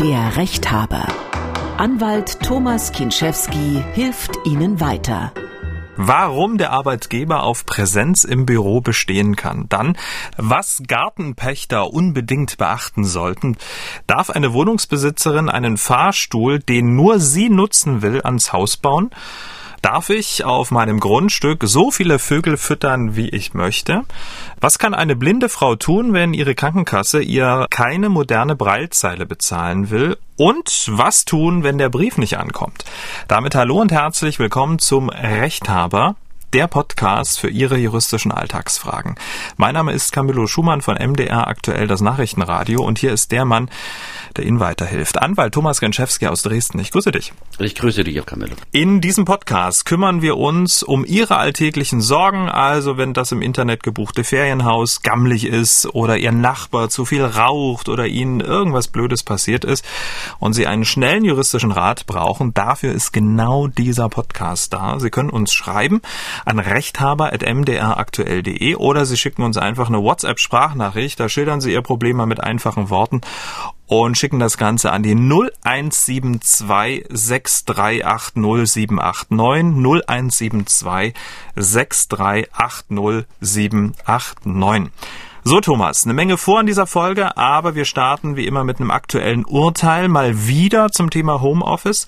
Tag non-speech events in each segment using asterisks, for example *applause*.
Der Rechthaber. Anwalt Thomas Kinschewski hilft Ihnen weiter. Warum der Arbeitgeber auf Präsenz im Büro bestehen kann. Dann, was Gartenpächter unbedingt beachten sollten. Darf eine Wohnungsbesitzerin einen Fahrstuhl, den nur sie nutzen will, ans Haus bauen? Darf ich auf meinem Grundstück so viele Vögel füttern, wie ich möchte? Was kann eine blinde Frau tun, wenn ihre Krankenkasse ihr keine moderne Breilzeile bezahlen will? Und was tun, wenn der Brief nicht ankommt? Damit hallo und herzlich willkommen zum Rechthaber der Podcast für Ihre juristischen Alltagsfragen. Mein Name ist Camillo Schumann von MDR aktuell das Nachrichtenradio und hier ist der Mann, der Ihnen weiterhilft. Anwalt Thomas Genschewski aus Dresden. Ich grüße dich. Ich grüße dich auch, Camillo. In diesem Podcast kümmern wir uns um Ihre alltäglichen Sorgen, also wenn das im Internet gebuchte Ferienhaus gammelig ist oder Ihr Nachbar zu viel raucht oder Ihnen irgendwas Blödes passiert ist und Sie einen schnellen juristischen Rat brauchen, dafür ist genau dieser Podcast da. Sie können uns schreiben an rechthaber.mdraktuell.de oder Sie schicken uns einfach eine WhatsApp-Sprachnachricht. Da schildern Sie Ihr Problem mal mit einfachen Worten und schicken das Ganze an die 0172 6380 789 0172 6380 789. So, Thomas, eine Menge vor in dieser Folge, aber wir starten wie immer mit einem aktuellen Urteil, mal wieder zum Thema Homeoffice.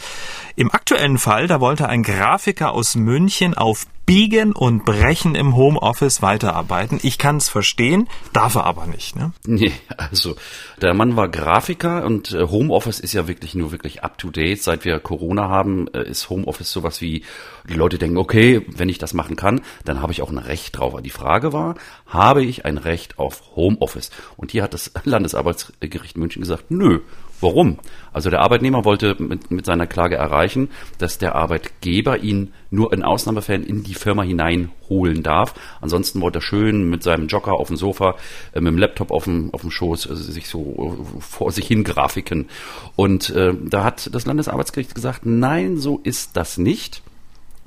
Im aktuellen Fall, da wollte ein Grafiker aus München auf Biegen und Brechen im Homeoffice weiterarbeiten. Ich kann es verstehen, darf er aber nicht. Ne? Nee, also der Mann war Grafiker und äh, Homeoffice ist ja wirklich nur wirklich up to date. Seit wir Corona haben, äh, ist Homeoffice sowas wie, die Leute denken, okay, wenn ich das machen kann, dann habe ich auch ein Recht drauf. Aber die Frage war, habe ich ein Recht auf Homeoffice? Und hier hat das *laughs* Landesarbeitsgericht München gesagt, nö, Warum? Also der Arbeitnehmer wollte mit, mit, seiner Klage erreichen, dass der Arbeitgeber ihn nur in Ausnahmefällen in die Firma hineinholen darf. Ansonsten wollte er schön mit seinem Jogger auf dem Sofa, äh, mit dem Laptop auf dem, auf dem Schoß, also sich so äh, vor sich hin grafiken. Und äh, da hat das Landesarbeitsgericht gesagt, nein, so ist das nicht,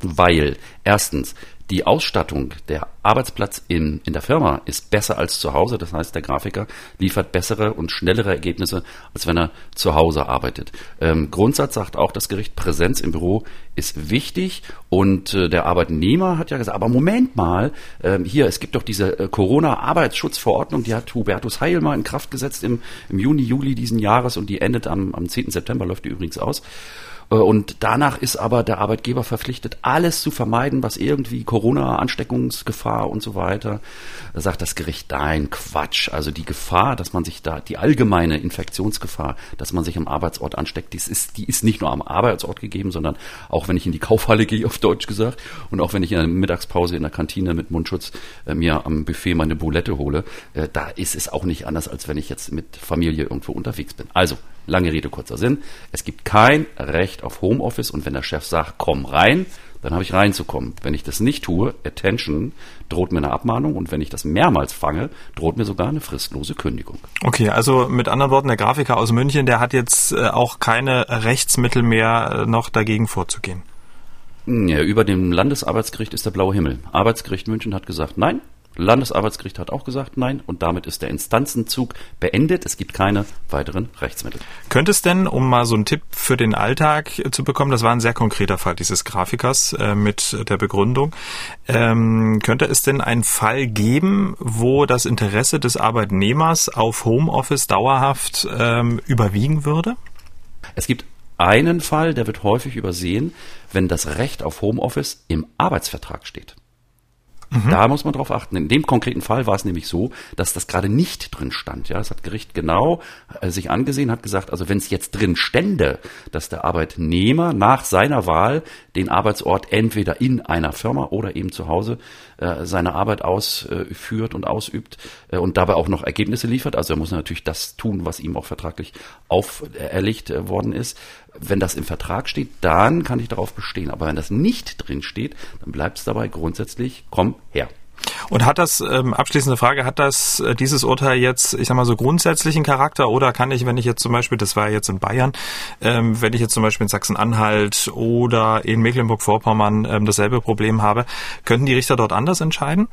weil erstens die Ausstattung, der Arbeitsplatz in, in der Firma ist besser als zu Hause. Das heißt, der Grafiker liefert bessere und schnellere Ergebnisse, als wenn er zu Hause arbeitet. Ähm, Grundsatz sagt auch das Gericht, Präsenz im Büro ist wichtig. Und äh, der Arbeitnehmer hat ja gesagt, aber Moment mal, äh, hier, es gibt doch diese äh, Corona-Arbeitsschutzverordnung, die hat Hubertus Heil mal in Kraft gesetzt im, im Juni, Juli diesen Jahres und die endet am, am 10. September, läuft die übrigens aus. Äh, und danach ist aber der Arbeitgeber verpflichtet, alles zu vermeiden, was irgendwie Corona-Ansteckungsgefahr und so weiter. Da sagt das Gericht, nein, Quatsch. Also die Gefahr, dass man sich da, die allgemeine Infektionsgefahr, dass man sich am Arbeitsort ansteckt, die ist, die ist nicht nur am Arbeitsort gegeben, sondern auch wenn ich in die Kaufhalle *laughs* gehe, auf Deutsch gesagt, und auch wenn ich in der Mittagspause in der Kantine mit Mundschutz äh, mir am Buffet meine Boulette hole, äh, da ist es auch nicht anders, als wenn ich jetzt mit Familie irgendwo unterwegs bin. Also, lange Rede, kurzer Sinn. Es gibt kein Recht auf Homeoffice und wenn der Chef sagt, komm rein, dann habe ich reinzukommen. Wenn ich das nicht tue, Attention, droht mir eine Abmahnung und wenn ich das mehrmals fange, droht mir sogar eine fristlose Kündigung. Okay, also mit anderen Worten, der Grafiker aus München, der hat jetzt äh, auch keine Rechtsmittel mehr, äh, noch dagegen vorzugehen. Ja, über dem Landesarbeitsgericht ist der blaue Himmel. Arbeitsgericht München hat gesagt, nein, Landesarbeitsgericht hat auch gesagt nein und damit ist der Instanzenzug beendet. Es gibt keine weiteren Rechtsmittel. Könnte es denn, um mal so einen Tipp für den Alltag zu bekommen, das war ein sehr konkreter Fall dieses Grafikers äh, mit der Begründung, ähm, könnte es denn einen Fall geben, wo das Interesse des Arbeitnehmers auf Homeoffice dauerhaft ähm, überwiegen würde? Es gibt einen Fall, der wird häufig übersehen, wenn das Recht auf Homeoffice im Arbeitsvertrag steht. Mhm. Da muss man drauf achten. In dem konkreten Fall war es nämlich so, dass das gerade nicht drin stand. Ja, das hat Gericht genau äh, sich angesehen, hat gesagt, also wenn es jetzt drin stände, dass der Arbeitnehmer nach seiner Wahl den Arbeitsort entweder in einer Firma oder eben zu Hause äh, seine Arbeit ausführt und ausübt äh, und dabei auch noch Ergebnisse liefert. Also er muss natürlich das tun, was ihm auch vertraglich auferlegt äh, worden ist. Wenn das im Vertrag steht, dann kann ich darauf bestehen. Aber wenn das nicht drin steht, dann bleibt es dabei grundsätzlich, komm her. Und hat das, ähm, abschließende Frage, hat das äh, dieses Urteil jetzt, ich sag mal so grundsätzlichen Charakter oder kann ich, wenn ich jetzt zum Beispiel, das war jetzt in Bayern, ähm, wenn ich jetzt zum Beispiel in Sachsen-Anhalt oder in Mecklenburg-Vorpommern ähm, dasselbe Problem habe, könnten die Richter dort anders entscheiden?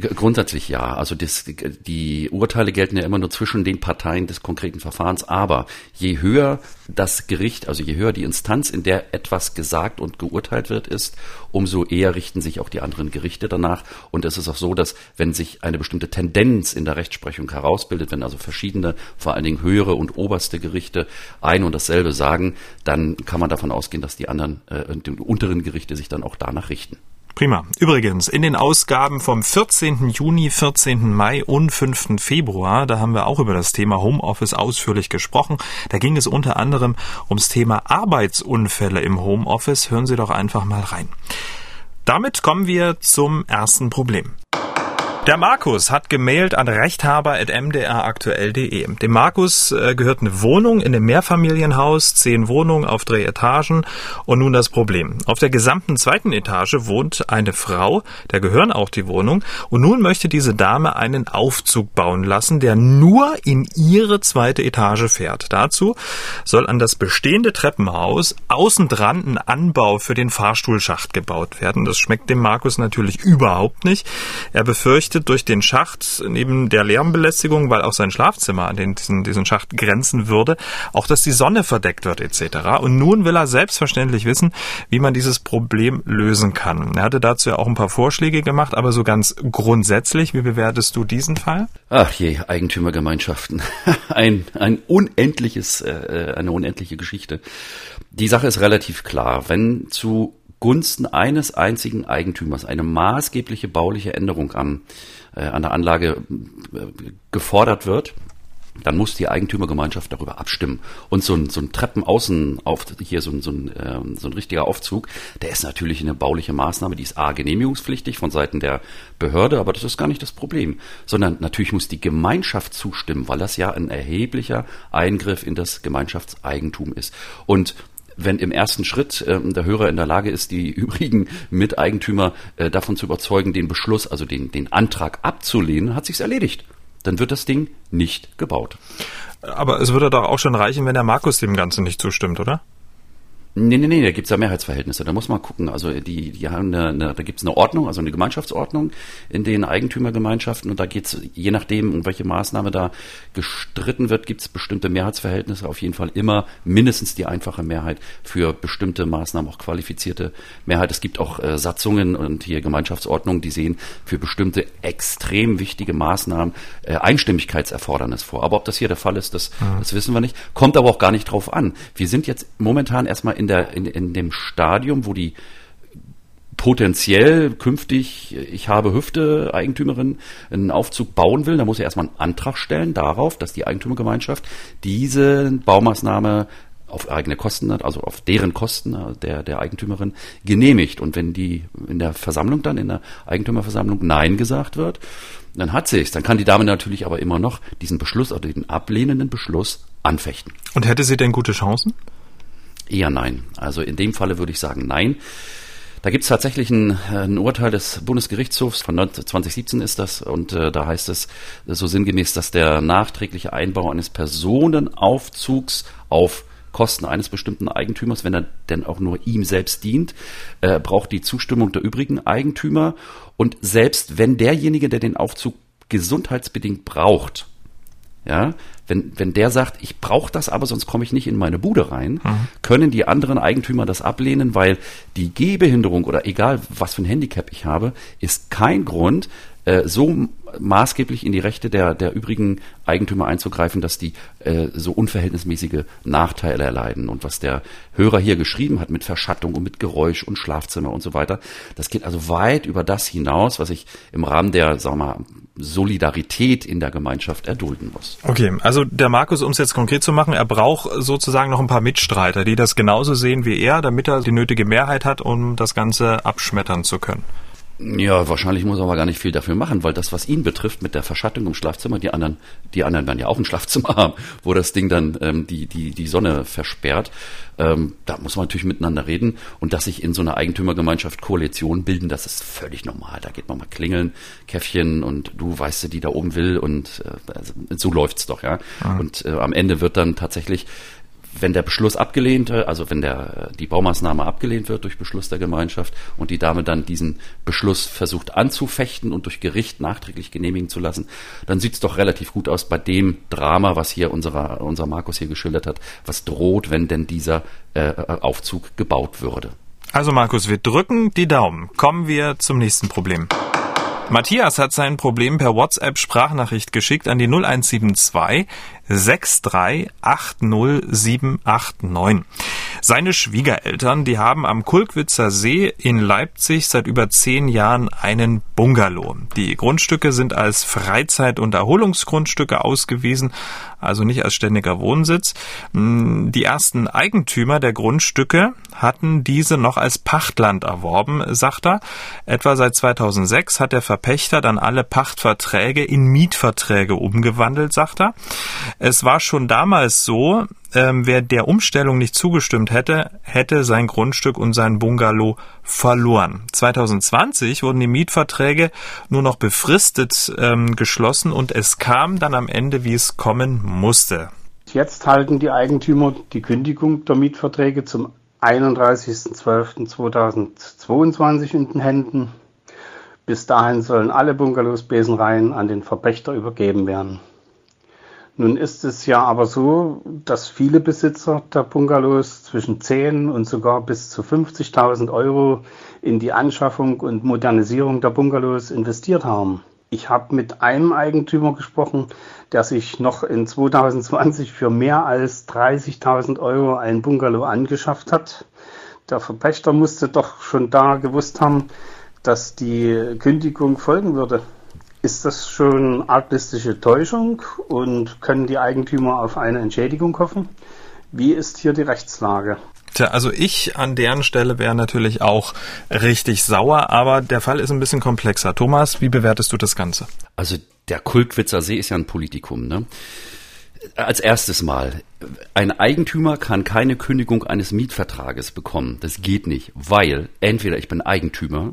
Grundsätzlich ja. Also das, die Urteile gelten ja immer nur zwischen den Parteien des konkreten Verfahrens. Aber je höher das Gericht, also je höher die Instanz, in der etwas gesagt und geurteilt wird, ist, umso eher richten sich auch die anderen Gerichte danach. Und es ist auch so, dass wenn sich eine bestimmte Tendenz in der Rechtsprechung herausbildet, wenn also verschiedene, vor allen Dingen höhere und oberste Gerichte ein und dasselbe sagen, dann kann man davon ausgehen, dass die anderen, äh, die unteren Gerichte sich dann auch danach richten. Prima. Übrigens, in den Ausgaben vom 14. Juni, 14. Mai und 5. Februar, da haben wir auch über das Thema Homeoffice ausführlich gesprochen. Da ging es unter anderem ums Thema Arbeitsunfälle im Homeoffice. Hören Sie doch einfach mal rein. Damit kommen wir zum ersten Problem. Der Markus hat gemailt an rechthaber.mdraktuell.de. Dem Markus äh, gehört eine Wohnung in einem Mehrfamilienhaus, zehn Wohnungen auf drei Etagen und nun das Problem. Auf der gesamten zweiten Etage wohnt eine Frau, der gehören auch die Wohnung und nun möchte diese Dame einen Aufzug bauen lassen, der nur in ihre zweite Etage fährt. Dazu soll an das bestehende Treppenhaus außen dran ein Anbau für den Fahrstuhlschacht gebaut werden. Das schmeckt dem Markus natürlich überhaupt nicht. Er befürchtet, befürchtet durch den Schacht neben der Lärmbelästigung, weil auch sein Schlafzimmer an den, diesen, diesen Schacht grenzen würde, auch dass die Sonne verdeckt wird etc. Und nun will er selbstverständlich wissen, wie man dieses Problem lösen kann. Er hatte dazu ja auch ein paar Vorschläge gemacht, aber so ganz grundsätzlich, wie bewertest du diesen Fall? Ach je, Eigentümergemeinschaften. *laughs* ein, ein unendliches, äh, eine unendliche Geschichte. Die Sache ist relativ klar. Wenn zu Gunsten eines einzigen Eigentümers eine maßgebliche bauliche Änderung an, äh, an der Anlage äh, gefordert wird, dann muss die Eigentümergemeinschaft darüber abstimmen. Und so ein, so ein Treppenaußen auf hier so ein, so, ein, äh, so ein richtiger Aufzug, der ist natürlich eine bauliche Maßnahme, die ist A genehmigungspflichtig von Seiten der Behörde, aber das ist gar nicht das Problem. Sondern natürlich muss die Gemeinschaft zustimmen, weil das ja ein erheblicher Eingriff in das Gemeinschaftseigentum ist. Und wenn im ersten Schritt äh, der Hörer in der Lage ist, die *laughs* übrigen Miteigentümer äh, davon zu überzeugen, den Beschluss, also den, den Antrag abzulehnen, hat sich's erledigt. Dann wird das Ding nicht gebaut. Aber es würde doch auch schon reichen, wenn der Markus dem Ganzen nicht zustimmt, oder? Nee, nee, nee, da gibt's ja Mehrheitsverhältnisse. Da muss man gucken. Also die, die haben eine, eine da gibt's eine Ordnung, also eine Gemeinschaftsordnung in den Eigentümergemeinschaften und da geht's je nachdem, um welche Maßnahme da gestritten wird, gibt's bestimmte Mehrheitsverhältnisse. Auf jeden Fall immer mindestens die einfache Mehrheit für bestimmte Maßnahmen, auch qualifizierte Mehrheit. Es gibt auch äh, Satzungen und hier Gemeinschaftsordnungen, die sehen für bestimmte extrem wichtige Maßnahmen äh, Einstimmigkeitserfordernis vor. Aber ob das hier der Fall ist, das, ja. das wissen wir nicht. Kommt aber auch gar nicht drauf an. Wir sind jetzt momentan erstmal in der, in, in dem Stadium, wo die potenziell künftig, ich habe Hüfte, Eigentümerin, einen Aufzug bauen will, da muss er erstmal einen Antrag stellen darauf, dass die Eigentümergemeinschaft diese Baumaßnahme auf eigene Kosten, also auf deren Kosten der, der Eigentümerin genehmigt. Und wenn die in der Versammlung dann, in der Eigentümerversammlung Nein gesagt wird, dann hat sie es. Dann kann die Dame natürlich aber immer noch diesen Beschluss oder den ablehnenden Beschluss anfechten. Und hätte sie denn gute Chancen? Eher nein. Also in dem Falle würde ich sagen nein. Da gibt es tatsächlich ein, ein, Urteil des Bundesgerichtshofs von 2017 ist das und äh, da heißt es so sinngemäß, dass der nachträgliche Einbau eines Personenaufzugs auf Kosten eines bestimmten Eigentümers, wenn er denn auch nur ihm selbst dient, äh, braucht die Zustimmung der übrigen Eigentümer und selbst wenn derjenige, der den Aufzug gesundheitsbedingt braucht, ja, wenn, wenn der sagt, ich brauche das, aber sonst komme ich nicht in meine Bude rein, mhm. können die anderen Eigentümer das ablehnen, weil die Gehbehinderung oder egal was für ein Handicap ich habe, ist kein Grund, äh, so maßgeblich in die Rechte der, der übrigen Eigentümer einzugreifen, dass die äh, so unverhältnismäßige Nachteile erleiden. Und was der Hörer hier geschrieben hat mit Verschattung und mit Geräusch und Schlafzimmer und so weiter, das geht also weit über das hinaus, was ich im Rahmen der, sagen wir mal, Solidarität in der Gemeinschaft erdulden muss. Okay, also der Markus, um es jetzt konkret zu machen, er braucht sozusagen noch ein paar Mitstreiter, die das genauso sehen wie er, damit er die nötige Mehrheit hat, um das Ganze abschmettern zu können. Ja, wahrscheinlich muss er aber gar nicht viel dafür machen, weil das, was ihn betrifft mit der Verschattung im Schlafzimmer, die anderen, die anderen werden ja auch ein Schlafzimmer *laughs* haben, wo das Ding dann ähm, die, die, die Sonne versperrt. Ähm, da muss man natürlich miteinander reden und dass sich in so einer Eigentümergemeinschaft Koalition bilden, das ist völlig normal. Da geht man mal klingeln, Käffchen und du weißt, die da oben will und äh, also, so läuft's doch, ja. Mhm. Und äh, am Ende wird dann tatsächlich wenn der Beschluss abgelehnt, also wenn der, die Baumaßnahme abgelehnt wird durch Beschluss der Gemeinschaft und die Dame dann diesen Beschluss versucht anzufechten und durch Gericht nachträglich genehmigen zu lassen, dann sieht es doch relativ gut aus bei dem Drama, was hier unserer, unser Markus hier geschildert hat, was droht, wenn denn dieser äh, Aufzug gebaut würde. Also Markus, wir drücken die Daumen. Kommen wir zum nächsten Problem. Matthias hat sein Problem per WhatsApp Sprachnachricht geschickt an die 0172 6380789. Seine Schwiegereltern, die haben am Kulkwitzer See in Leipzig seit über zehn Jahren einen Bungalow. Die Grundstücke sind als Freizeit- und Erholungsgrundstücke ausgewiesen, also nicht als ständiger Wohnsitz. Hm, die ersten Eigentümer der Grundstücke hatten diese noch als Pachtland erworben, sagt er. Etwa seit 2006 hat der Verpächter dann alle Pachtverträge in Mietverträge umgewandelt, sagt er. Es war schon damals so, ähm, wer der Umstellung nicht zugestimmt hätte, hätte sein Grundstück und sein Bungalow verloren. 2020 wurden die Mietverträge nur noch befristet ähm, geschlossen und es kam dann am Ende, wie es kommen musste. Jetzt halten die Eigentümer die Kündigung der Mietverträge zum 31.12.2022 in den Händen. Bis dahin sollen alle Bungalows Besenreihen an den Verpächter übergeben werden. Nun ist es ja aber so, dass viele Besitzer der Bungalows zwischen 10 und sogar bis zu 50.000 Euro in die Anschaffung und Modernisierung der Bungalows investiert haben. Ich habe mit einem Eigentümer gesprochen, der sich noch in 2020 für mehr als 30.000 Euro ein Bungalow angeschafft hat. Der Verpächter musste doch schon da gewusst haben, dass die Kündigung folgen würde. Ist das schon arglistische Täuschung und können die Eigentümer auf eine Entschädigung hoffen? Wie ist hier die Rechtslage? Tja, also ich an deren Stelle wäre natürlich auch richtig sauer, aber der Fall ist ein bisschen komplexer. Thomas, wie bewertest du das Ganze? Also der Kulkwitzer See ist ja ein Politikum, ne? Als erstes Mal, ein Eigentümer kann keine Kündigung eines Mietvertrages bekommen. Das geht nicht, weil entweder ich bin Eigentümer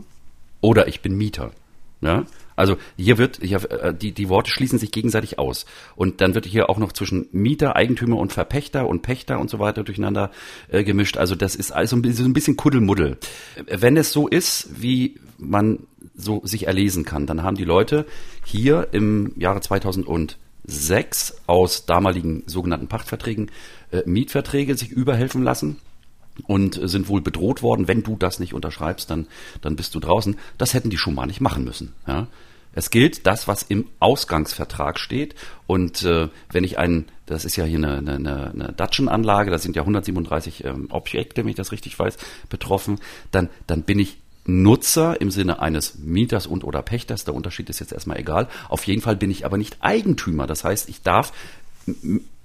oder ich bin Mieter. Ja? Also hier wird, hier, äh, die, die Worte schließen sich gegenseitig aus. Und dann wird hier auch noch zwischen Mieter, Eigentümer und Verpächter und Pächter und so weiter durcheinander äh, gemischt. Also das ist also ein bisschen, ein bisschen Kuddelmuddel. Wenn es so ist, wie man so sich erlesen kann, dann haben die Leute hier im Jahre 2006 aus damaligen sogenannten Pachtverträgen äh, Mietverträge sich überhelfen lassen und sind wohl bedroht worden, wenn du das nicht unterschreibst, dann, dann bist du draußen. Das hätten die schon mal nicht machen müssen. Ja? Es gilt das, was im Ausgangsvertrag steht. Und äh, wenn ich einen, das ist ja hier eine, eine, eine Datschen-Anlage, da sind ja 137 ähm, Objekte, wenn ich das richtig weiß, betroffen, dann, dann bin ich Nutzer im Sinne eines Mieters und oder Pächters, der Unterschied ist jetzt erstmal egal. Auf jeden Fall bin ich aber nicht Eigentümer. Das heißt, ich darf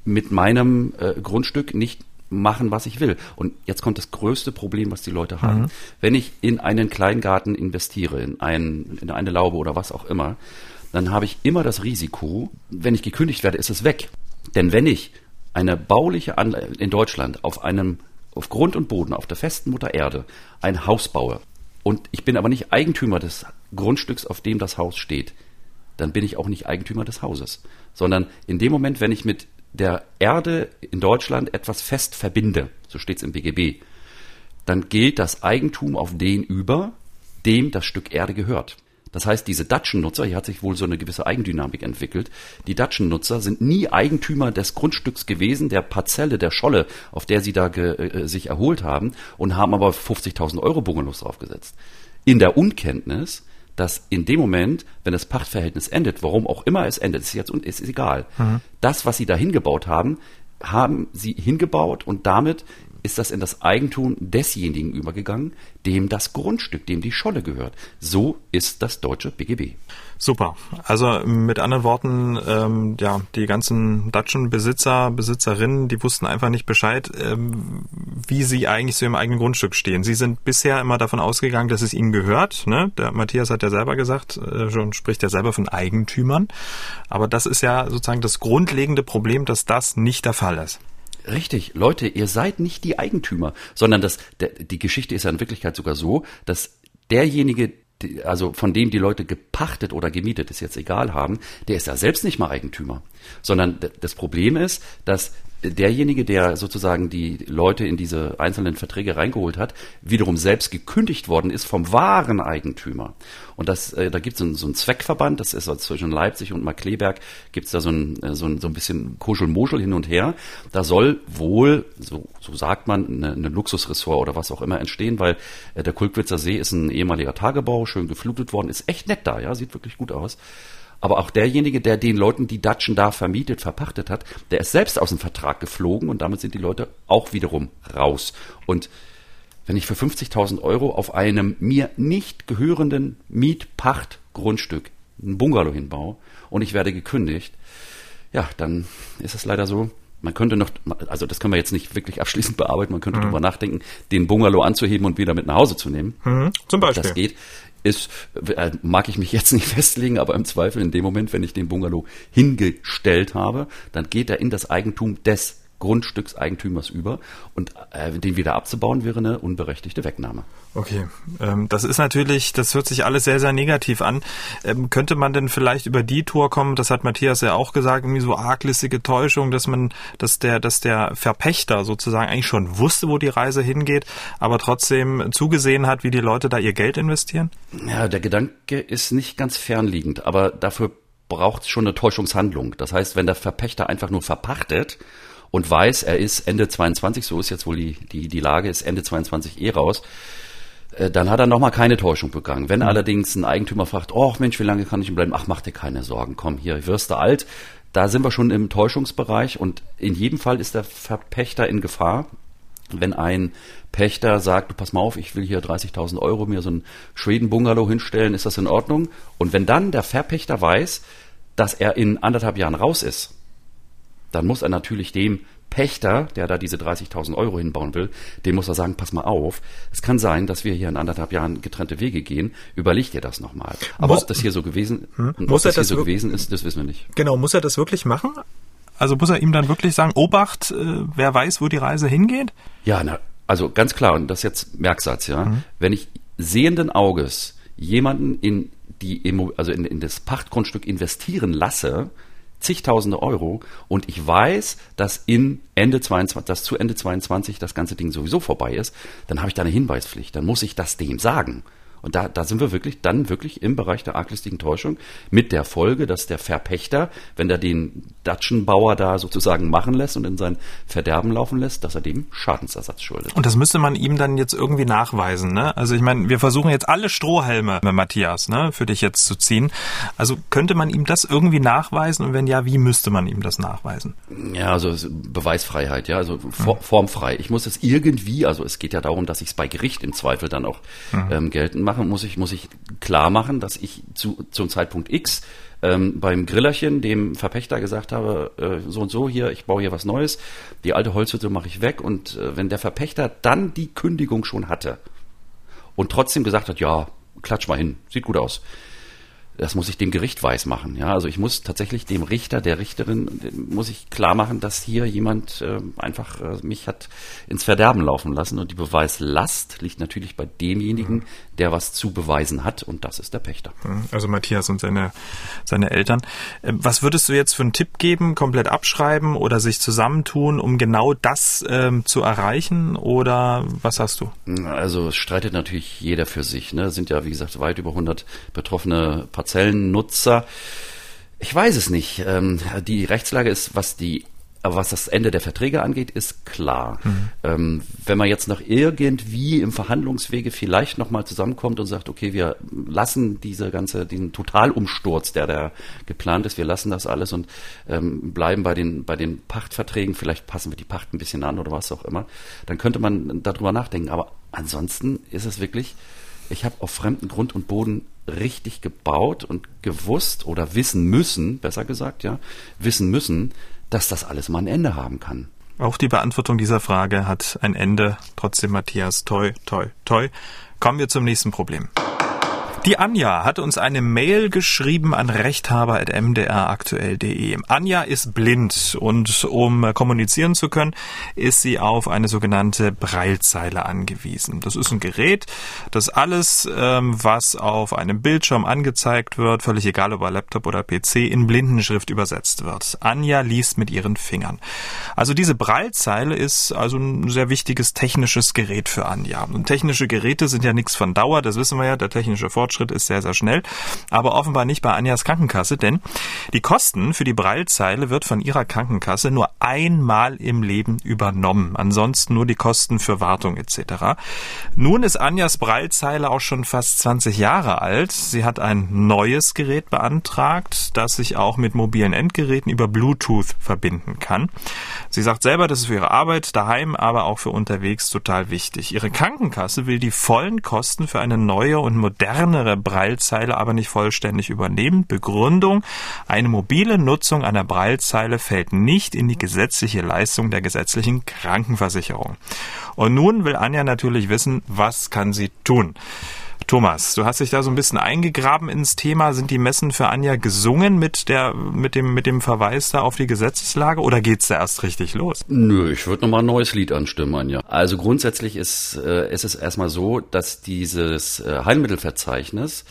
mit meinem äh, Grundstück nicht machen, was ich will. Und jetzt kommt das größte Problem, was die Leute haben. Mhm. Wenn ich in einen Kleingarten investiere, in, ein, in eine Laube oder was auch immer, dann habe ich immer das Risiko, wenn ich gekündigt werde, ist es weg. Denn wenn ich eine bauliche Anlage in Deutschland auf einem, auf Grund und Boden, auf der festen Mutter Erde, ein Haus baue und ich bin aber nicht Eigentümer des Grundstücks, auf dem das Haus steht, dann bin ich auch nicht Eigentümer des Hauses. Sondern in dem Moment, wenn ich mit der Erde in Deutschland etwas fest verbinde, so steht es im BGB, dann gilt das Eigentum auf den über, dem das Stück Erde gehört. Das heißt, diese Datschen-Nutzer, hier hat sich wohl so eine gewisse Eigendynamik entwickelt, die Datschen-Nutzer sind nie Eigentümer des Grundstücks gewesen, der Parzelle, der Scholle, auf der sie da äh, sich erholt haben und haben aber 50.000 Euro Bungalows draufgesetzt. In der Unkenntnis, dass in dem Moment, wenn das Pachtverhältnis endet, warum auch immer es endet, ist jetzt ist, ist egal. Mhm. Das, was sie da hingebaut haben, haben sie hingebaut und damit ist das in das Eigentum desjenigen übergegangen, dem das Grundstück, dem die Scholle gehört. So ist das deutsche BGB. Super. Also mit anderen Worten, ähm, ja, die ganzen Datschen-Besitzer, Besitzerinnen, die wussten einfach nicht Bescheid, ähm, wie sie eigentlich zu ihrem eigenen Grundstück stehen. Sie sind bisher immer davon ausgegangen, dass es ihnen gehört. Ne? Der Matthias hat ja selber gesagt, äh, schon spricht ja selber von Eigentümern. Aber das ist ja sozusagen das grundlegende Problem, dass das nicht der Fall ist. Richtig, Leute, ihr seid nicht die Eigentümer, sondern das, der, die Geschichte ist ja in Wirklichkeit sogar so, dass derjenige, also von dem die Leute gepachtet oder gemietet, ist jetzt egal haben, der ist ja selbst nicht mal Eigentümer. Sondern das Problem ist, dass derjenige, der sozusagen die Leute in diese einzelnen Verträge reingeholt hat, wiederum selbst gekündigt worden ist vom wahren Eigentümer. Und das, äh, da gibt es so, einen Zweckverband, das ist also zwischen Leipzig und Markleberg, gibt es da so ein, äh, so, ein, so ein bisschen Kuschelmuschel hin und her. Da soll wohl, so, so sagt man, eine Luxusressort oder was auch immer entstehen, weil äh, der Kulkwitzer See ist ein ehemaliger Tagebau, schön geflutet worden, ist echt nett da, ja, sieht wirklich gut aus. Aber auch derjenige, der den Leuten die Datschen da vermietet, verpachtet hat, der ist selbst aus dem Vertrag geflogen und damit sind die Leute auch wiederum raus. Und wenn ich für 50.000 Euro auf einem mir nicht gehörenden Mietpachtgrundstück ein Bungalow hinbaue und ich werde gekündigt, ja, dann ist es leider so, man könnte noch, also das können wir jetzt nicht wirklich abschließend bearbeiten, man könnte mhm. darüber nachdenken, den Bungalow anzuheben und wieder mit nach Hause zu nehmen. Mhm. Zum Beispiel. Das geht ist, äh, mag ich mich jetzt nicht *laughs* festlegen, aber im Zweifel in dem Moment, wenn ich den Bungalow hingestellt habe, dann geht er in das Eigentum des Grundstückseigentümers über und äh, den wieder abzubauen wäre eine unberechtigte Wegnahme. Okay, ähm, das ist natürlich, das hört sich alles sehr, sehr negativ an. Ähm, könnte man denn vielleicht über die Tour kommen, das hat Matthias ja auch gesagt, irgendwie so arglistige Täuschung, dass man, dass der, dass der Verpächter sozusagen eigentlich schon wusste, wo die Reise hingeht, aber trotzdem zugesehen hat, wie die Leute da ihr Geld investieren? Ja, der Gedanke ist nicht ganz fernliegend, aber dafür braucht es schon eine Täuschungshandlung. Das heißt, wenn der Verpächter einfach nur verpachtet und weiß, er ist Ende 22, so ist jetzt wohl die, die, die Lage, ist Ende 22 eh raus, äh, dann hat er nochmal keine Täuschung begangen. Wenn mhm. allerdings ein Eigentümer fragt, oh Mensch, wie lange kann ich bleiben? Ach, mach dir keine Sorgen, komm, hier wirst du alt. Da sind wir schon im Täuschungsbereich und in jedem Fall ist der Verpächter in Gefahr. Wenn ein Pächter sagt, du pass mal auf, ich will hier 30.000 Euro mir so ein Schweden-Bungalow hinstellen, ist das in Ordnung? Und wenn dann der Verpächter weiß, dass er in anderthalb Jahren raus ist, dann muss er natürlich dem Pächter, der da diese 30.000 Euro hinbauen will, dem muss er sagen, pass mal auf, es kann sein, dass wir hier in anderthalb Jahren getrennte Wege gehen, überleg dir das nochmal. Aber muss, ob das hier so gewesen, hm, muss das hier so gewesen ist, das wissen wir nicht. Genau, muss er das wirklich machen? Also muss er ihm dann wirklich sagen, Obacht, äh, wer weiß, wo die Reise hingeht? Ja, na, also ganz klar, und das ist jetzt Merksatz, ja. Mhm. Wenn ich sehenden Auges jemanden in die, also in, in das Pachtgrundstück investieren lasse, zigtausende Euro und ich weiß, dass in Ende 22, dass zu Ende 22 das ganze Ding sowieso vorbei ist, dann habe ich da eine Hinweispflicht. Dann muss ich das dem sagen. Und da, da sind wir wirklich dann wirklich im Bereich der arglistigen Täuschung mit der Folge, dass der Verpächter, wenn er den Datschenbauer da sozusagen machen lässt und in sein Verderben laufen lässt, dass er dem Schadensersatz schuldet. Und das müsste man ihm dann jetzt irgendwie nachweisen, ne? Also ich meine, wir versuchen jetzt alle Strohhalme, Matthias, ne, für dich jetzt zu ziehen. Also könnte man ihm das irgendwie nachweisen und wenn ja, wie müsste man ihm das nachweisen? Ja, also Beweisfreiheit, ja, also mhm. formfrei. Ich muss es irgendwie, also es geht ja darum, dass ich es bei Gericht im Zweifel dann auch mhm. ähm, geltend mache machen, muss ich, muss ich klar machen, dass ich zu, zum Zeitpunkt X ähm, beim Grillerchen dem Verpächter gesagt habe, äh, so und so hier, ich baue hier was Neues, die alte Holzhütte mache ich weg und äh, wenn der Verpächter dann die Kündigung schon hatte und trotzdem gesagt hat, ja, klatsch mal hin, sieht gut aus, das muss ich dem Gericht weismachen. Ja, also ich muss tatsächlich dem Richter, der Richterin, muss ich klar machen, dass hier jemand äh, einfach äh, mich hat ins Verderben laufen lassen und die Beweislast liegt natürlich bei demjenigen, mhm. der was zu beweisen hat und das ist der Pächter. Mhm. Also Matthias und seine seine Eltern. Ähm, was würdest du jetzt für einen Tipp geben? Komplett abschreiben oder sich zusammentun, um genau das ähm, zu erreichen? Oder was hast du? Also es streitet natürlich jeder für sich. Ne? Es sind ja wie gesagt weit über 100 betroffene Patienten Parzellennutzer. Ich weiß es nicht. Ähm, die Rechtslage ist, was die was das Ende der Verträge angeht, ist klar. Mhm. Ähm, wenn man jetzt noch irgendwie im Verhandlungswege vielleicht nochmal zusammenkommt und sagt, okay, wir lassen diese ganze, diesen Totalumsturz, der da geplant ist, wir lassen das alles und ähm, bleiben bei den, bei den Pachtverträgen, vielleicht passen wir die Pacht ein bisschen an oder was auch immer, dann könnte man darüber nachdenken. Aber ansonsten ist es wirklich, ich habe auf fremden Grund und Boden richtig gebaut und gewusst oder wissen müssen, besser gesagt, ja, wissen müssen, dass das alles mal ein Ende haben kann. Auch die Beantwortung dieser Frage hat ein Ende. Trotzdem, Matthias, toi, toi, toi. Kommen wir zum nächsten Problem. Die Anja hat uns eine Mail geschrieben an rechthaber.mdraktuell.de. Anja ist blind und um kommunizieren zu können, ist sie auf eine sogenannte Breilzeile angewiesen. Das ist ein Gerät, das alles, ähm, was auf einem Bildschirm angezeigt wird, völlig egal ob bei Laptop oder PC, in Blindenschrift übersetzt wird. Anja liest mit ihren Fingern. Also diese Breilzeile ist also ein sehr wichtiges technisches Gerät für Anja. Und technische Geräte sind ja nichts von Dauer, das wissen wir ja, der technische Fortschritt Fortschritt ist sehr, sehr schnell. Aber offenbar nicht bei Anjas Krankenkasse, denn die Kosten für die Breilzeile wird von ihrer Krankenkasse nur einmal im Leben übernommen. Ansonsten nur die Kosten für Wartung etc. Nun ist Anjas Breilzeile auch schon fast 20 Jahre alt. Sie hat ein neues Gerät beantragt, das sich auch mit mobilen Endgeräten über Bluetooth verbinden kann. Sie sagt selber, das ist für ihre Arbeit daheim, aber auch für unterwegs total wichtig. Ihre Krankenkasse will die vollen Kosten für eine neue und moderne kleinere Braillezeile aber nicht vollständig übernehmen. Begründung, eine mobile Nutzung einer Braillezeile fällt nicht in die gesetzliche Leistung der gesetzlichen Krankenversicherung. Und nun will Anja natürlich wissen, was kann sie tun? Thomas, du hast dich da so ein bisschen eingegraben ins Thema. Sind die Messen für Anja gesungen mit der, mit dem, mit dem Verweis da auf die Gesetzeslage oder geht's da erst richtig los? Nö, ich würde nochmal ein neues Lied anstimmen, Anja. Also grundsätzlich ist, äh, ist es erstmal so, dass dieses äh, Heilmittelverzeichnis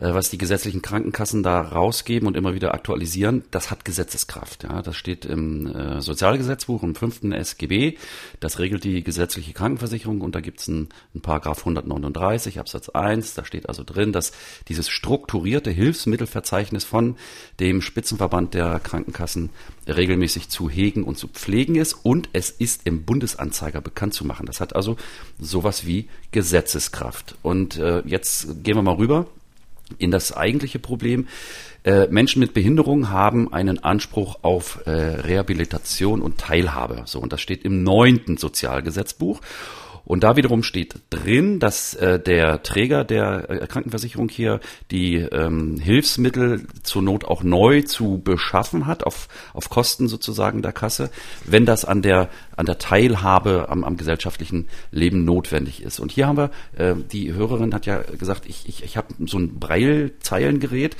was die gesetzlichen Krankenkassen da rausgeben und immer wieder aktualisieren, das hat Gesetzeskraft. Ja, das steht im äh, Sozialgesetzbuch im fünften SGB. Das regelt die gesetzliche Krankenversicherung und da gibt es einen, einen Paragraph 139 Absatz 1. Da steht also drin, dass dieses strukturierte Hilfsmittelverzeichnis von dem Spitzenverband der Krankenkassen regelmäßig zu hegen und zu pflegen ist und es ist im Bundesanzeiger bekannt zu machen. Das hat also sowas wie Gesetzeskraft. Und äh, jetzt gehen wir mal rüber in das eigentliche Problem. Äh, Menschen mit Behinderung haben einen Anspruch auf äh, Rehabilitation und Teilhabe. So, und das steht im neunten Sozialgesetzbuch. Und da wiederum steht drin, dass äh, der Träger der äh, Krankenversicherung hier die ähm, Hilfsmittel zur Not auch neu zu beschaffen hat, auf, auf Kosten sozusagen der Kasse, wenn das an der, an der Teilhabe am, am gesellschaftlichen Leben notwendig ist. Und hier haben wir, äh, die Hörerin hat ja gesagt, ich, ich, ich habe so ein Breilzeilengerät.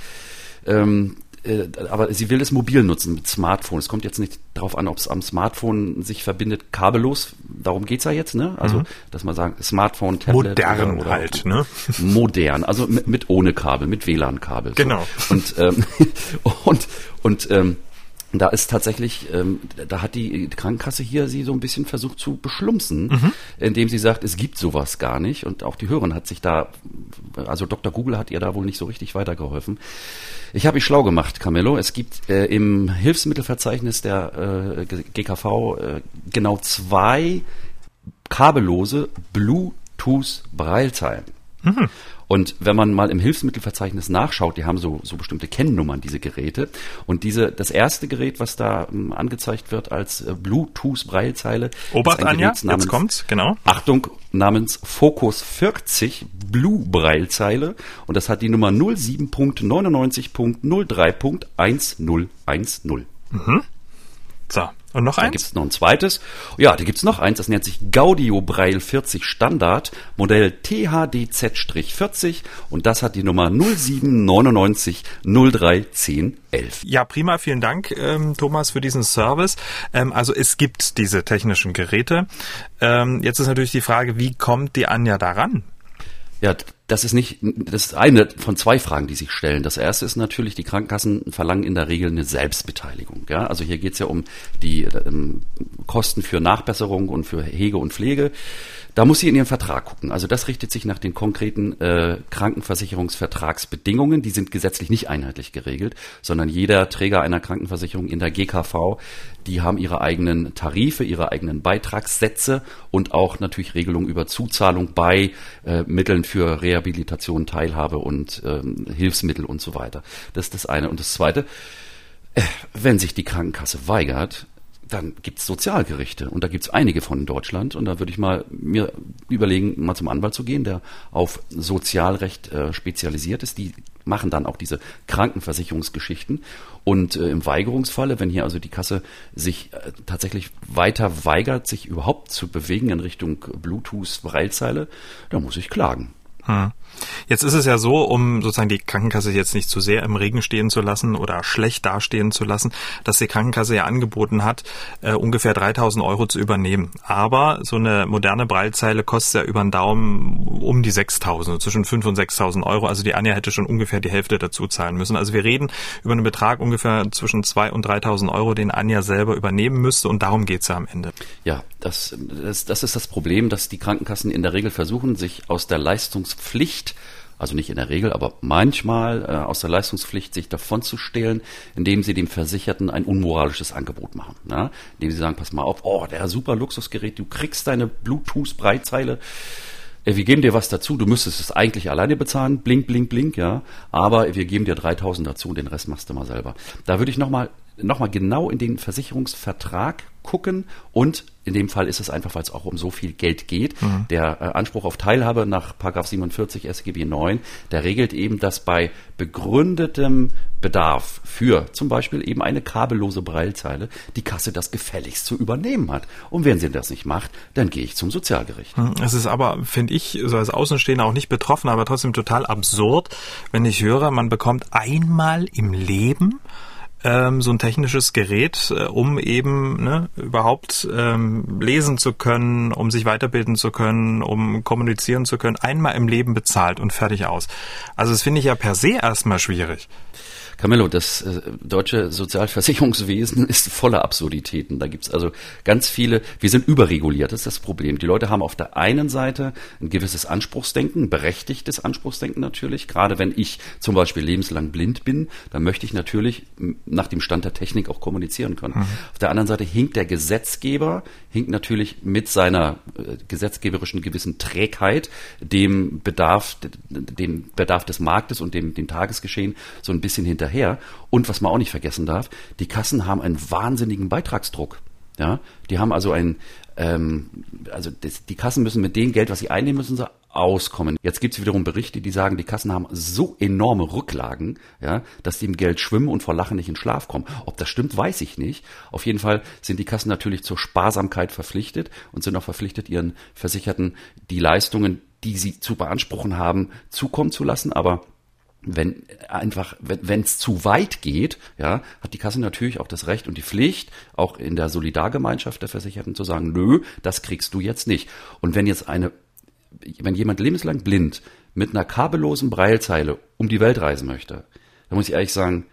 Ähm, äh, aber sie will es mobil nutzen mit Smartphone. Es kommt jetzt nicht darauf an, ob es am Smartphone sich verbindet, kabellos. Darum geht's ja jetzt, ne? Also, mhm. dass man sagt, Smartphone, Tablet. Modern oder, oder halt, ne? *laughs* Modern, also mit, mit ohne Kabel, mit WLAN-Kabel. Genau. So. Und, ähm, *laughs* und, und ähm, da ist tatsächlich, ähm, da hat die Krankenkasse hier sie so ein bisschen versucht zu beschlumpsen, mhm. indem sie sagt, es gibt sowas gar nicht. Und auch die Hörerin hat sich da, also Dr. Google hat ihr da wohl nicht so richtig weitergeholfen. Ich habe mich schlau gemacht, Camillo. Es gibt äh, im Hilfsmittelverzeichnis der äh, GKV äh, genau zwei kabellose Bluetooth-Braillezeilen. Mhm. Und wenn man mal im Hilfsmittelverzeichnis nachschaut, die haben so, so bestimmte Kennnummern, diese Geräte. Und diese, das erste Gerät, was da ähm, angezeigt wird als äh, Bluetooth-Braillezeile. Obacht, Anja, namens, jetzt kommt's, genau. Achtung, namens Focus 40 Blue Braillezeile. Und das hat die Nummer 07.99.03.1010. Mhm. So, und noch eins? Da gibt es noch ein zweites. Ja, da gibt es noch eins, das nennt sich Gaudio Braille 40 Standard, Modell THDZ-40 und das hat die Nummer 0799 0310 11. Ja, prima, vielen Dank, ähm, Thomas, für diesen Service. Ähm, also es gibt diese technischen Geräte. Ähm, jetzt ist natürlich die Frage, wie kommt die Anja daran? Ja, das ist nicht, das ist eine von zwei Fragen, die sich stellen. Das erste ist natürlich, die Krankenkassen verlangen in der Regel eine Selbstbeteiligung. Ja? Also hier geht es ja um die ähm, Kosten für Nachbesserung und für Hege und Pflege. Da muss sie in ihren Vertrag gucken. Also das richtet sich nach den konkreten äh, Krankenversicherungsvertragsbedingungen. Die sind gesetzlich nicht einheitlich geregelt, sondern jeder Träger einer Krankenversicherung in der GKV, die haben ihre eigenen Tarife, ihre eigenen Beitragssätze und auch natürlich Regelungen über Zuzahlung bei äh, Mitteln für Rehabilitation, Teilhabe und ähm, Hilfsmittel und so weiter. Das ist das eine. Und das zweite, äh, wenn sich die Krankenkasse weigert, dann gibt's Sozialgerichte und da gibt's einige von in Deutschland und da würde ich mal mir überlegen, mal zum Anwalt zu gehen, der auf Sozialrecht äh, spezialisiert ist. Die machen dann auch diese Krankenversicherungsgeschichten und äh, im Weigerungsfalle, wenn hier also die Kasse sich äh, tatsächlich weiter weigert, sich überhaupt zu bewegen in Richtung Bluetooth-Breilzeile, da muss ich klagen. Hm. Jetzt ist es ja so, um sozusagen die Krankenkasse jetzt nicht zu sehr im Regen stehen zu lassen oder schlecht dastehen zu lassen, dass die Krankenkasse ja angeboten hat, äh, ungefähr 3000 Euro zu übernehmen. Aber so eine moderne Breilzeile kostet ja über den Daumen um die 6000, zwischen 5 und 6000 Euro. Also die Anja hätte schon ungefähr die Hälfte dazu zahlen müssen. Also wir reden über einen Betrag ungefähr zwischen 2 und 3000 Euro, den Anja selber übernehmen müsste und darum geht's ja am Ende. Ja, das, das, das ist das Problem, dass die Krankenkassen in der Regel versuchen, sich aus der Leistungspflicht also nicht in der Regel, aber manchmal äh, aus der Leistungspflicht sich davon zu stehlen, indem sie dem Versicherten ein unmoralisches Angebot machen. Ja? Indem sie sagen, pass mal auf, oh, der super Luxusgerät, du kriegst deine Bluetooth-Breitzeile, wir geben dir was dazu, du müsstest es eigentlich alleine bezahlen, blink, blink, blink, ja, aber wir geben dir 3000 dazu und den Rest machst du mal selber. Da würde ich nochmal noch mal genau in den Versicherungsvertrag gucken und in dem Fall ist es einfach, weil es auch um so viel Geld geht. Mhm. Der äh, Anspruch auf Teilhabe nach 47 SGB 9, der regelt eben, dass bei begründetem Bedarf für zum Beispiel eben eine kabellose Breilzeile die Kasse das gefälligst zu übernehmen hat. Und wenn sie das nicht macht, dann gehe ich zum Sozialgericht. Mhm. Es ist aber, finde ich, so als Außenstehender auch nicht betroffen, aber trotzdem total absurd, wenn ich höre, man bekommt einmal im Leben ähm, so ein technisches Gerät, äh, um eben ne, überhaupt ähm, lesen zu können, um sich weiterbilden zu können, um kommunizieren zu können, einmal im Leben bezahlt und fertig aus. Also das finde ich ja per se erstmal schwierig. Camillo, das äh, deutsche Sozialversicherungswesen *laughs* ist voller Absurditäten. Da gibt's also ganz viele, wir sind überreguliert, das ist das Problem. Die Leute haben auf der einen Seite ein gewisses Anspruchsdenken, berechtigtes Anspruchsdenken natürlich. Gerade wenn ich zum Beispiel lebenslang blind bin, dann möchte ich natürlich nach dem Stand der Technik auch kommunizieren können. Mhm. Auf der anderen Seite hinkt der Gesetzgeber, hinkt natürlich mit seiner äh, gesetzgeberischen gewissen Trägheit dem Bedarf, dem Bedarf des Marktes und dem, dem Tagesgeschehen so ein bisschen hinterher hinterher. Und was man auch nicht vergessen darf, die Kassen haben einen wahnsinnigen Beitragsdruck. Ja, die haben also ein, ähm, also das, die Kassen müssen mit dem Geld, was sie einnehmen, müssen sie auskommen. Jetzt gibt es wiederum Berichte, die sagen, die Kassen haben so enorme Rücklagen, ja, dass die im Geld schwimmen und vor Lachen nicht in Schlaf kommen. Ob das stimmt, weiß ich nicht. Auf jeden Fall sind die Kassen natürlich zur Sparsamkeit verpflichtet und sind auch verpflichtet, ihren Versicherten die Leistungen, die sie zu beanspruchen haben, zukommen zu lassen. Aber wenn einfach, wenn es zu weit geht, ja, hat die Kasse natürlich auch das Recht und die Pflicht, auch in der Solidargemeinschaft der Versicherten zu sagen, nö, das kriegst du jetzt nicht. Und wenn jetzt eine, wenn jemand lebenslang blind mit einer kabellosen Breilzeile um die Welt reisen möchte, dann muss ich ehrlich sagen,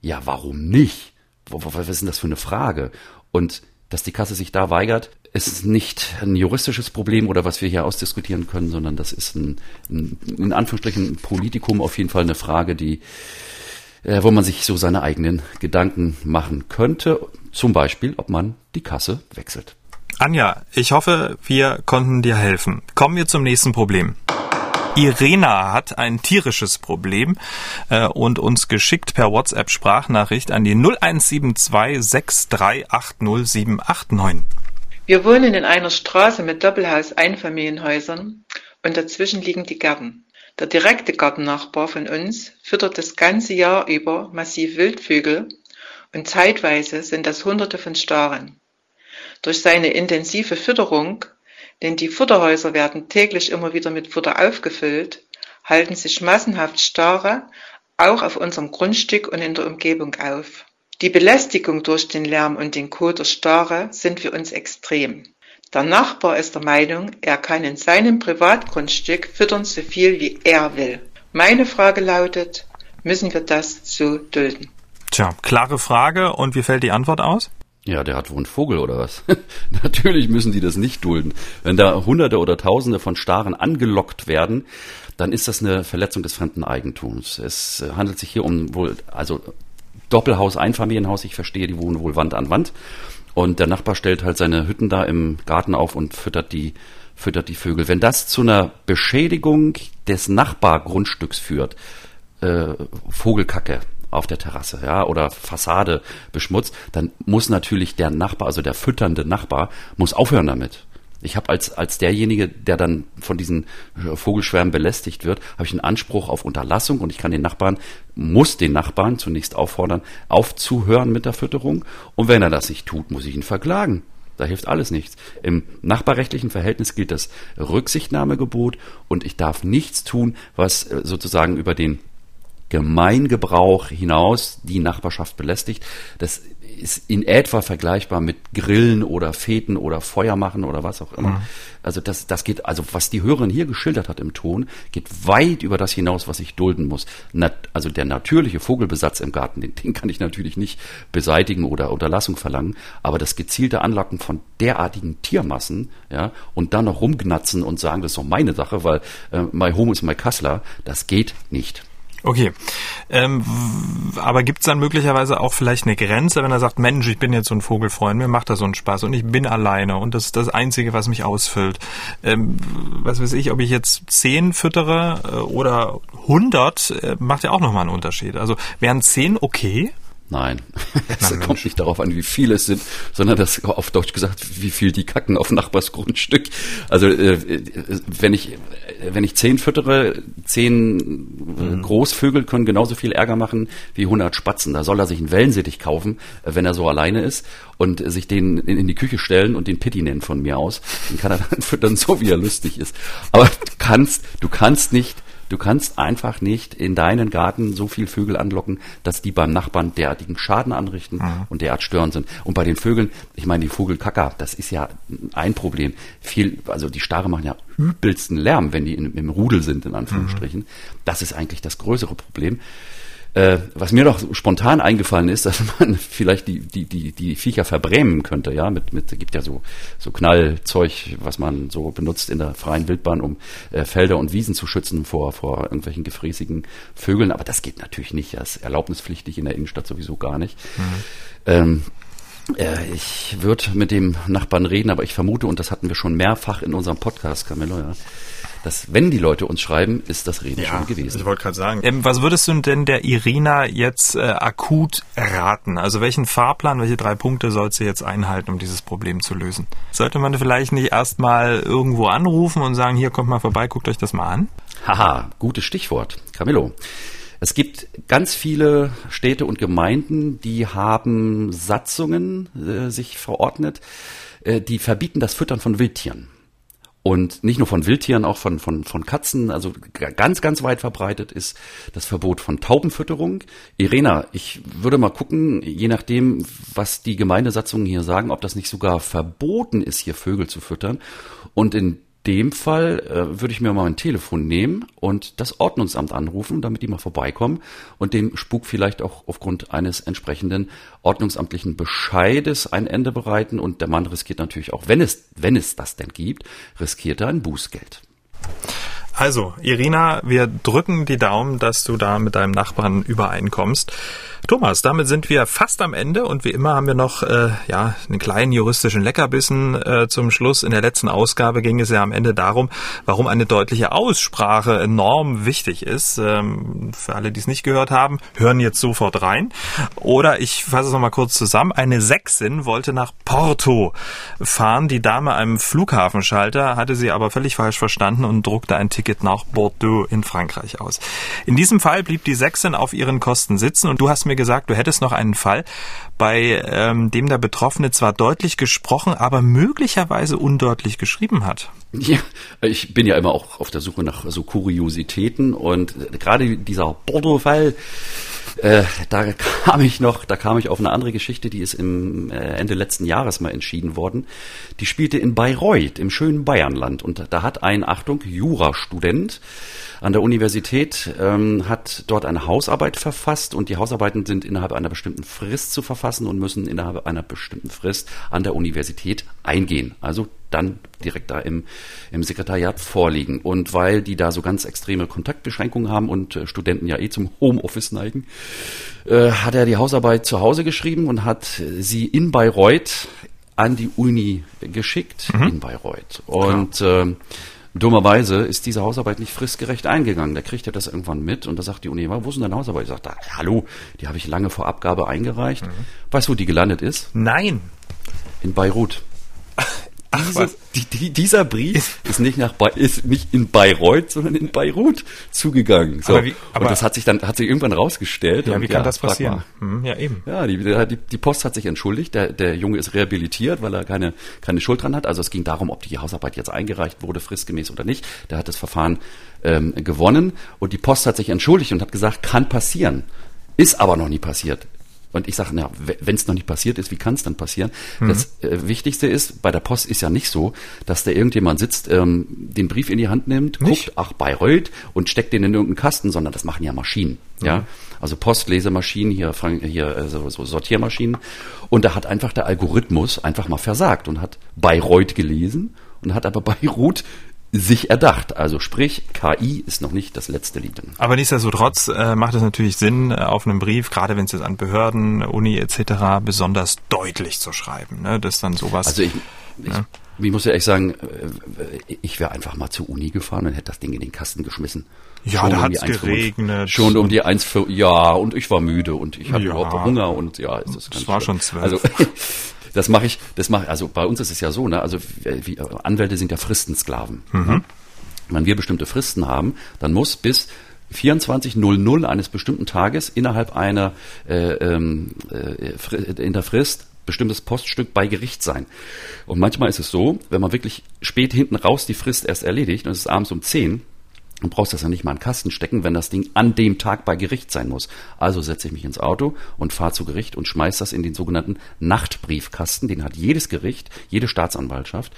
ja, warum nicht? Was ist denn das für eine Frage? Und dass die Kasse sich da weigert, ist nicht ein juristisches Problem oder was wir hier ausdiskutieren können, sondern das ist ein, ein in Anführungsstrichen ein Politikum auf jeden Fall eine Frage, die äh, wo man sich so seine eigenen Gedanken machen könnte. Zum Beispiel, ob man die Kasse wechselt. Anja, ich hoffe, wir konnten dir helfen. Kommen wir zum nächsten Problem. Irena hat ein tierisches Problem äh, und uns geschickt per WhatsApp Sprachnachricht an die 0172 6380789. Wir wohnen in einer Straße mit Doppelhaus-Einfamilienhäusern und dazwischen liegen die Gärten. Der direkte Gartennachbar von uns füttert das ganze Jahr über massiv Wildvögel und zeitweise sind das Hunderte von Staren. Durch seine intensive Fütterung denn die Futterhäuser werden täglich immer wieder mit Futter aufgefüllt, halten sich massenhaft Stare auch auf unserem Grundstück und in der Umgebung auf. Die Belästigung durch den Lärm und den Kot der Stare sind für uns extrem. Der Nachbar ist der Meinung, er kann in seinem Privatgrundstück füttern so viel wie er will. Meine Frage lautet, müssen wir das so dulden? Tja, klare Frage. Und wie fällt die Antwort aus? Ja, der hat wohl einen Vogel oder was? *laughs* Natürlich müssen die das nicht dulden. Wenn da Hunderte oder Tausende von Staren angelockt werden, dann ist das eine Verletzung des fremden Eigentums. Es handelt sich hier um wohl, also Doppelhaus, Einfamilienhaus, ich verstehe, die wohnen wohl Wand an Wand. Und der Nachbar stellt halt seine Hütten da im Garten auf und füttert die, füttert die Vögel. Wenn das zu einer Beschädigung des Nachbargrundstücks führt, äh, Vogelkacke, auf der Terrasse, ja, oder Fassade beschmutzt, dann muss natürlich der Nachbar, also der fütternde Nachbar, muss aufhören damit. Ich habe als, als derjenige, der dann von diesen äh, Vogelschwärmen belästigt wird, habe ich einen Anspruch auf Unterlassung und ich kann den Nachbarn, muss den Nachbarn zunächst auffordern, aufzuhören mit der Fütterung. Und wenn er das nicht tut, muss ich ihn verklagen. Da hilft alles nichts. Im nachbarrechtlichen Verhältnis gilt das Rücksichtnahmegebot und ich darf nichts tun, was äh, sozusagen über den Gemeingebrauch hinaus die Nachbarschaft belästigt. Das ist in etwa vergleichbar mit Grillen oder Feten oder Feuer machen oder was auch immer. Mhm. Also das, das geht, also was die Hörerin hier geschildert hat im Ton, geht weit über das hinaus, was ich dulden muss. Nat, also der natürliche Vogelbesatz im Garten, den, den kann ich natürlich nicht beseitigen oder Unterlassung verlangen, aber das gezielte Anlocken von derartigen Tiermassen, ja, und dann noch rumgnatzen und sagen, das ist doch meine Sache, weil äh, my home is my Kassler, das geht nicht. Okay. Ähm, aber gibt's dann möglicherweise auch vielleicht eine Grenze, wenn er sagt, Mensch, ich bin jetzt so ein Vogelfreund, mir macht das so einen Spaß und ich bin alleine und das ist das Einzige, was mich ausfüllt. Ähm, was weiß ich, ob ich jetzt zehn füttere äh, oder hundert, äh, macht ja auch nochmal einen Unterschied. Also wären zehn okay? Nein, *laughs* es Na, kommt nicht darauf an, wie viele es sind, sondern das auf Deutsch gesagt, wie viel die kacken auf Nachbars Grundstück. Also äh, wenn ich wenn ich zehn füttere, zehn mhm. Großvögel können genauso viel Ärger machen wie 100 Spatzen. Da soll er sich einen Wellensittich kaufen, äh, wenn er so alleine ist und sich den in, in die Küche stellen und den Pitti nennen von mir aus. Den kann er *laughs* dann füttern, so wie er lustig ist. Aber du kannst, du kannst nicht Du kannst einfach nicht in deinen Garten so viel Vögel anlocken, dass die beim Nachbarn derartigen Schaden anrichten mhm. und derart störend sind. Und bei den Vögeln, ich meine, die Vogelkacker, das ist ja ein Problem. Viel, also die Stare machen ja übelsten Lärm, wenn die in, im Rudel sind, in Anführungsstrichen. Mhm. Das ist eigentlich das größere Problem. Äh, was mir noch spontan eingefallen ist, *laughs* dass man vielleicht die, die, die, die Viecher verbrämen könnte, ja, mit, mit, gibt ja so, so Knallzeug, was man so benutzt in der freien Wildbahn, um äh, Felder und Wiesen zu schützen vor, vor irgendwelchen gefräßigen Vögeln. Aber das geht natürlich nicht. Das ist erlaubnispflichtig in der Innenstadt sowieso gar nicht. Mhm. Ähm, äh, ich würde mit dem Nachbarn reden, aber ich vermute, und das hatten wir schon mehrfach in unserem Podcast, Camillo, ja, dass wenn die Leute uns schreiben, ist das Reden ja, schon gewesen. Ich wollte gerade sagen. Ähm, was würdest du denn der Irina jetzt äh, akut raten? Also welchen Fahrplan, welche drei Punkte soll sie jetzt einhalten, um dieses Problem zu lösen? Sollte man vielleicht nicht erstmal irgendwo anrufen und sagen, hier kommt mal vorbei, guckt euch das mal an? Haha, gutes Stichwort. Camillo. Es gibt ganz viele Städte und Gemeinden, die haben Satzungen äh, sich verordnet, äh, die verbieten das Füttern von Wildtieren. Und nicht nur von Wildtieren, auch von, von, von Katzen. Also ganz, ganz weit verbreitet ist das Verbot von Taubenfütterung. Irena, ich würde mal gucken, je nachdem, was die Gemeindesatzungen hier sagen, ob das nicht sogar verboten ist, hier Vögel zu füttern. Und in dem Fall äh, würde ich mir mal ein Telefon nehmen und das Ordnungsamt anrufen, damit die mal vorbeikommen und dem Spuk vielleicht auch aufgrund eines entsprechenden ordnungsamtlichen Bescheides ein Ende bereiten. Und der Mann riskiert natürlich auch, wenn es, wenn es das denn gibt, riskiert er ein Bußgeld. Also, Irina, wir drücken die Daumen, dass du da mit deinem Nachbarn übereinkommst. Thomas, damit sind wir fast am Ende und wie immer haben wir noch äh, ja einen kleinen juristischen Leckerbissen äh, zum Schluss. In der letzten Ausgabe ging es ja am Ende darum, warum eine deutliche Aussprache enorm wichtig ist. Ähm, für alle, die es nicht gehört haben, hören jetzt sofort rein. Oder ich fasse es nochmal kurz zusammen. Eine Sächsin wollte nach Porto fahren. Die Dame am Flughafenschalter hatte sie aber völlig falsch verstanden und druckte ein Ticket nach Bordeaux in Frankreich aus. In diesem Fall blieb die Sächsin auf ihren Kosten sitzen und du hast mir gesagt, du hättest noch einen Fall, bei ähm, dem der Betroffene zwar deutlich gesprochen, aber möglicherweise undeutlich geschrieben hat. Ja, ich bin ja immer auch auf der Suche nach so Kuriositäten und gerade dieser Bordeaux-Fall, äh, da kam ich noch, da kam ich auf eine andere Geschichte, die ist im äh, Ende letzten Jahres mal entschieden worden. Die spielte in Bayreuth, im schönen Bayernland. Und da hat ein, Achtung, Jurastudent an der Universität, ähm, hat dort eine Hausarbeit verfasst und die Hausarbeiten sind innerhalb einer bestimmten Frist zu verfassen und müssen innerhalb einer bestimmten Frist an der Universität eingehen. Also dann direkt da im, im Sekretariat vorliegen. Und weil die da so ganz extreme Kontaktbeschränkungen haben und äh, Studenten ja eh zum Homeoffice neigen, äh, hat er die Hausarbeit zu Hause geschrieben und hat sie in Bayreuth an die Uni geschickt, mhm. in Bayreuth. Und äh, Dummerweise ist diese Hausarbeit nicht fristgerecht eingegangen. Da kriegt er das irgendwann mit und da sagt die Uni, wo ist denn deine Hausarbeit? Ich sage, da, hallo, die habe ich lange vor Abgabe eingereicht. Mhm. Weißt du, wo die gelandet ist? Nein. In Beirut. Diese, die, die, dieser Brief ist nicht nach ist nicht in Bayreuth, sondern in Beirut zugegangen. So. Aber wie, aber und das hat sich dann hat sich irgendwann rausgestellt. Ja, wie kann ja, das passieren? Hm, ja, eben. Ja, die, die, die Post hat sich entschuldigt. Der, der Junge ist rehabilitiert, weil er keine keine Schuld dran hat. Also es ging darum, ob die Hausarbeit jetzt eingereicht wurde, fristgemäß oder nicht. Der hat das Verfahren ähm, gewonnen und die Post hat sich entschuldigt und hat gesagt, kann passieren. Ist aber noch nie passiert. Und ich sage, na, wenn es noch nicht passiert ist, wie kann es dann passieren? Mhm. Das äh, Wichtigste ist, bei der Post ist ja nicht so, dass da irgendjemand sitzt, ähm, den Brief in die Hand nimmt, nicht? guckt, ach, Bayreuth und steckt den in irgendeinen Kasten, sondern das machen ja Maschinen. Mhm. Ja, also Postlesemaschinen, hier, hier äh, so, so Sortiermaschinen. Und da hat einfach der Algorithmus einfach mal versagt und hat Bayreuth gelesen und hat aber Beirut sich erdacht. Also sprich, KI ist noch nicht das letzte Lied. Aber nichtsdestotrotz äh, macht es natürlich Sinn, äh, auf einem Brief, gerade wenn es jetzt an Behörden, Uni etc. besonders deutlich zu schreiben. Ne? Das dann sowas. Also ich, ich, ja. ich muss ja echt sagen, äh, ich wäre einfach mal zur Uni gefahren und hätte das Ding in den Kasten geschmissen. Ja, schon da um hat es geregnet. Schon um die eins für, ja, und ich war müde und ich hatte ja. überhaupt Hunger und ja, ist das ganz Es war schön. schon zwölf. Also, *laughs* Das mache ich, das mache also bei uns ist es ja so, ne? Also wie, Anwälte sind ja Fristensklaven. Mhm. Ne? Wenn wir bestimmte Fristen haben, dann muss bis 24.00 eines bestimmten Tages innerhalb einer äh, ähm, äh, in der Frist bestimmtes Poststück bei Gericht sein. Und manchmal ist es so, wenn man wirklich spät hinten raus die Frist erst erledigt und es ist abends um 10, Du brauchst das ja nicht mal in den Kasten stecken, wenn das Ding an dem Tag bei Gericht sein muss. Also setze ich mich ins Auto und fahre zu Gericht und schmeiß das in den sogenannten Nachtbriefkasten. Den hat jedes Gericht, jede Staatsanwaltschaft.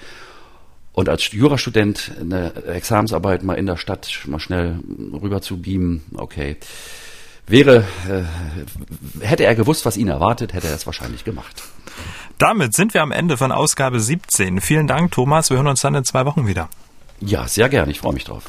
Und als Jurastudent eine Examensarbeit mal in der Stadt mal schnell rüber zu beamen, okay. Wäre, äh, hätte er gewusst, was ihn erwartet, hätte er es wahrscheinlich gemacht. Damit sind wir am Ende von Ausgabe 17. Vielen Dank, Thomas. Wir hören uns dann in zwei Wochen wieder. Ja, sehr gern. Ich freue mich drauf.